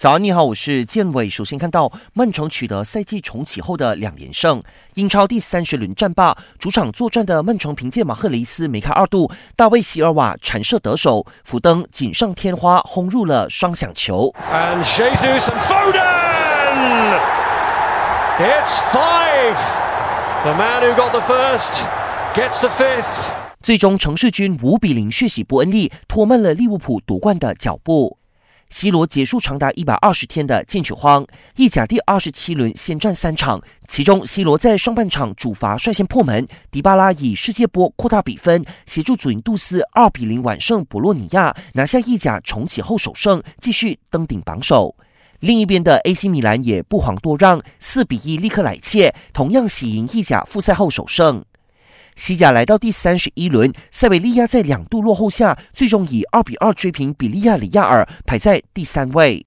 早安，你好，我是建伟。首先看到曼城取得赛季重启后的两连胜，英超第三十轮战罢，主场作战的曼城凭借马赫雷斯梅开二度，大卫席尔瓦传射得手，福登锦上添花轰入了双响球。And Jesus and Foden! It's five! The man who got the first gets the fifth. 最终，城市军五比零血洗伯恩利，拖慢了利物浦夺冠的脚步。C 罗结束长达一百二十天的进取荒，意甲第二十七轮先战三场，其中 C 罗在上半场主罚率先破门，迪巴拉以世界波扩大比分，协助祖云杜斯二比零完胜博洛尼亚，拿下意甲重启后首胜，继续登顶榜首。另一边的 AC 米兰也不遑多让，四比一力克莱切，同样喜迎意甲复赛后首胜。西甲来到第三十一轮，塞维利亚在两度落后下，最终以二比二追平比利亚里亚尔，排在第三位。